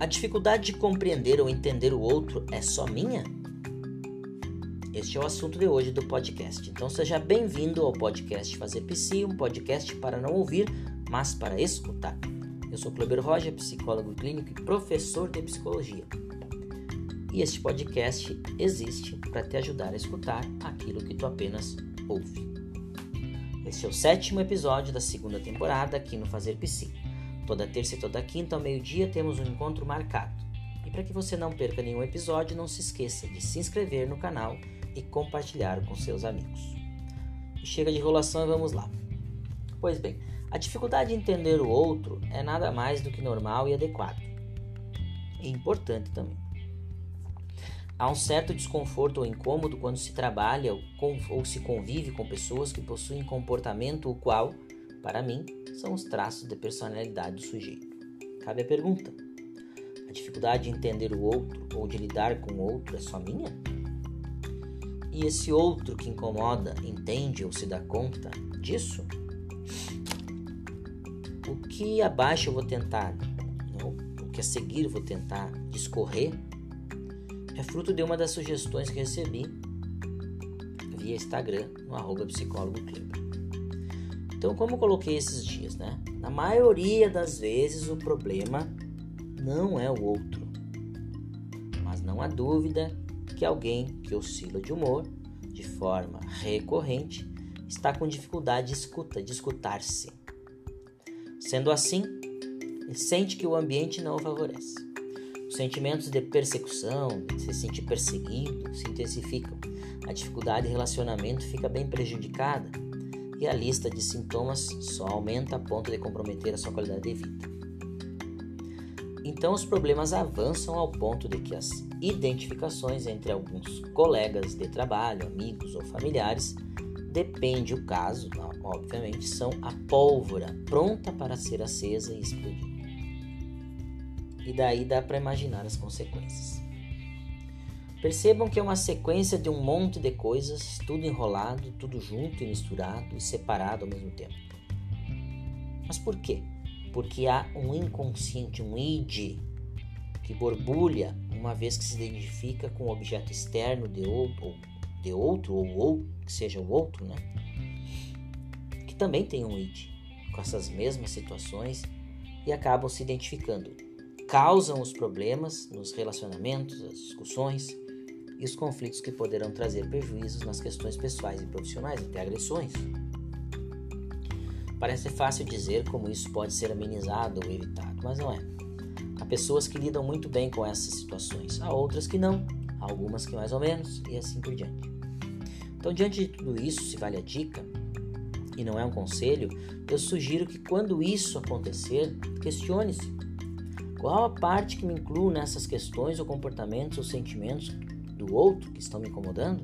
A dificuldade de compreender ou entender o outro é só minha? Este é o assunto de hoje do podcast. Então seja bem-vindo ao podcast Fazer Psi, um podcast para não ouvir, mas para escutar. Eu sou Kleber Roger, psicólogo clínico e professor de psicologia. E este podcast existe para te ajudar a escutar aquilo que tu apenas ouve. Este é o sétimo episódio da segunda temporada aqui no Fazer Psi. Toda terça e toda quinta ao meio-dia temos um encontro marcado. E para que você não perca nenhum episódio, não se esqueça de se inscrever no canal e compartilhar com seus amigos. Chega de enrolação e vamos lá. Pois bem, a dificuldade de entender o outro é nada mais do que normal e adequado. E importante também. Há um certo desconforto ou incômodo quando se trabalha ou se convive com pessoas que possuem comportamento o qual, para mim, são os traços de personalidade do sujeito. Cabe a pergunta: a dificuldade de entender o outro ou de lidar com o outro é só minha? E esse outro que incomoda entende ou se dá conta disso? O que abaixo eu vou tentar, o que a seguir vou tentar discorrer, é fruto de uma das sugestões que recebi via Instagram no arroba psicólogo. Então, como eu coloquei esses dias, né? Na maioria das vezes o problema não é o outro. Mas não há dúvida que alguém que oscila de humor de forma recorrente está com dificuldade de escuta, de escutar-se. Sendo assim, sente que o ambiente não o favorece. Os sentimentos de persecução, de se sentir perseguido, se intensificam. A dificuldade de relacionamento fica bem prejudicada e a lista de sintomas só aumenta a ponto de comprometer a sua qualidade de vida. Então os problemas avançam ao ponto de que as identificações entre alguns colegas de trabalho, amigos ou familiares, depende o caso, obviamente, são a pólvora pronta para ser acesa e explodir. E daí dá para imaginar as consequências. Percebam que é uma sequência de um monte de coisas, tudo enrolado, tudo junto e misturado e separado ao mesmo tempo. Mas por quê? Porque há um inconsciente, um id, que borbulha uma vez que se identifica com o objeto externo de outro, ou, de outro ou, ou que seja o outro, né? Que também tem um id, com essas mesmas situações e acabam se identificando. Causam os problemas nos relacionamentos, as discussões e os conflitos que poderão trazer prejuízos nas questões pessoais e profissionais, até agressões. Parece fácil dizer como isso pode ser amenizado ou evitado, mas não é. Há pessoas que lidam muito bem com essas situações, há outras que não, há algumas que mais ou menos e assim por diante. Então, diante de tudo isso, se vale a dica, e não é um conselho, eu sugiro que quando isso acontecer, questione-se. Qual a parte que me incluo nessas questões ou comportamentos ou sentimentos do outro que estão me incomodando?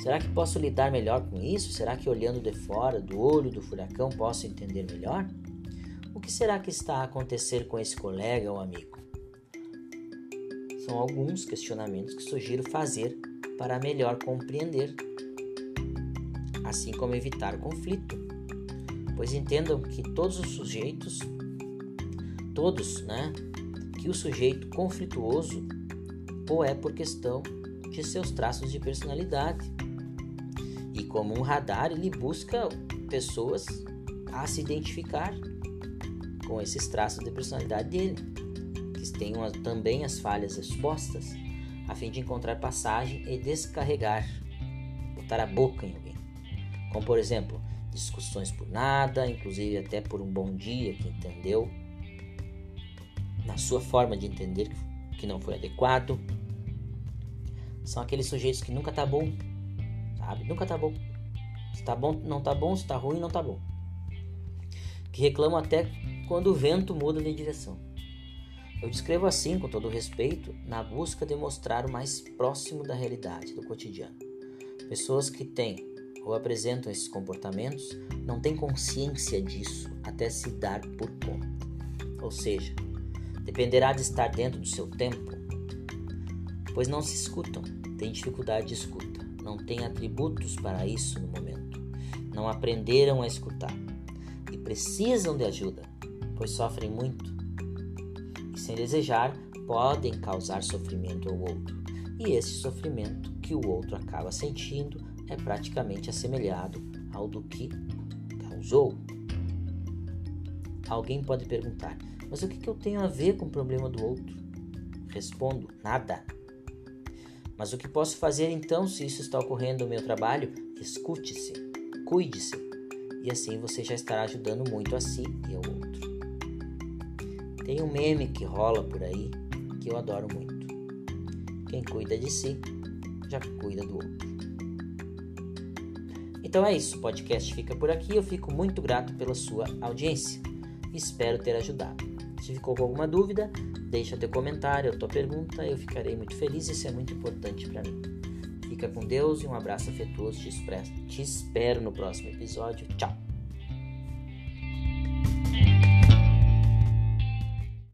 Será que posso lidar melhor com isso? Será que olhando de fora, do olho do furacão, posso entender melhor? O que será que está a acontecer com esse colega ou amigo? São alguns questionamentos que sugiro fazer para melhor compreender, assim como evitar conflito. Pois entendam que todos os sujeitos, todos, né, que o sujeito conflituoso ou é por questão de seus traços de personalidade. E como um radar, ele busca pessoas a se identificar com esses traços de personalidade dele, que tenham também as falhas expostas, a fim de encontrar passagem e descarregar, botar a boca em alguém. Como, por exemplo, discussões por nada, inclusive até por um bom dia que entendeu, na sua forma de entender que não foi adequado. São aqueles sujeitos que nunca tá bom, sabe? Nunca tá bom. Se tá bom, não tá bom, se tá ruim, não tá bom. Que reclamam até quando o vento muda de direção. Eu descrevo assim, com todo respeito, na busca de mostrar o mais próximo da realidade, do cotidiano. Pessoas que têm ou apresentam esses comportamentos não têm consciência disso até se dar por conta. Ou seja, dependerá de estar dentro do seu tempo, pois não se escutam, têm dificuldade de escuta, não têm atributos para isso no momento, não aprenderam a escutar e precisam de ajuda, pois sofrem muito sem desejar, podem causar sofrimento ao outro. E esse sofrimento que o outro acaba sentindo é praticamente assemelhado ao do que causou. Alguém pode perguntar: mas o que eu tenho a ver com o problema do outro? Respondo: nada. Mas o que posso fazer então se isso está ocorrendo no meu trabalho? Escute-se, cuide-se, e assim você já estará ajudando muito a si e ao outro. Tem um meme que rola por aí que eu adoro muito. Quem cuida de si já cuida do outro. Então é isso, o podcast fica por aqui. Eu fico muito grato pela sua audiência. Espero ter ajudado. Se ficou com alguma dúvida, deixa teu comentário tua pergunta, eu ficarei muito feliz, isso é muito importante para mim. Fica com Deus e um abraço afetuoso, te, te espero no próximo episódio. Tchau!